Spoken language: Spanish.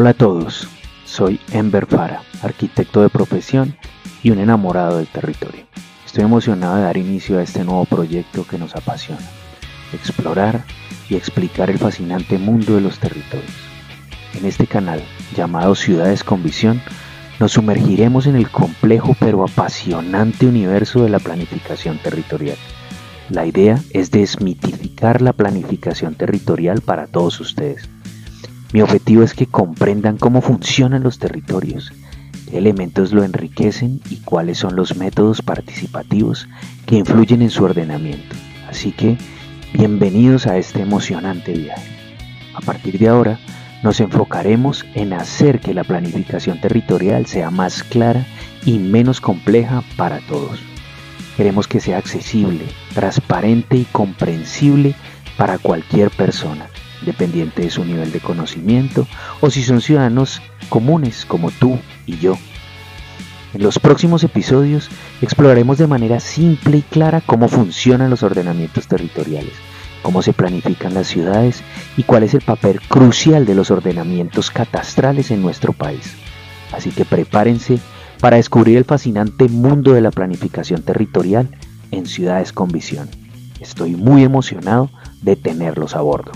Hola a todos, soy Enver Fara, arquitecto de profesión y un enamorado del territorio. Estoy emocionado de dar inicio a este nuevo proyecto que nos apasiona, explorar y explicar el fascinante mundo de los territorios. En este canal, llamado Ciudades con Visión, nos sumergiremos en el complejo pero apasionante universo de la planificación territorial. La idea es desmitificar la planificación territorial para todos ustedes. Mi objetivo es que comprendan cómo funcionan los territorios, qué elementos lo enriquecen y cuáles son los métodos participativos que influyen en su ordenamiento. Así que, bienvenidos a este emocionante viaje. A partir de ahora, nos enfocaremos en hacer que la planificación territorial sea más clara y menos compleja para todos. Queremos que sea accesible, transparente y comprensible para cualquier persona, dependiente de su nivel de conocimiento o si son ciudadanos comunes como tú y yo. En los próximos episodios exploraremos de manera simple y clara cómo funcionan los ordenamientos territoriales cómo se planifican las ciudades y cuál es el papel crucial de los ordenamientos catastrales en nuestro país. Así que prepárense para descubrir el fascinante mundo de la planificación territorial en ciudades con visión. Estoy muy emocionado de tenerlos a bordo.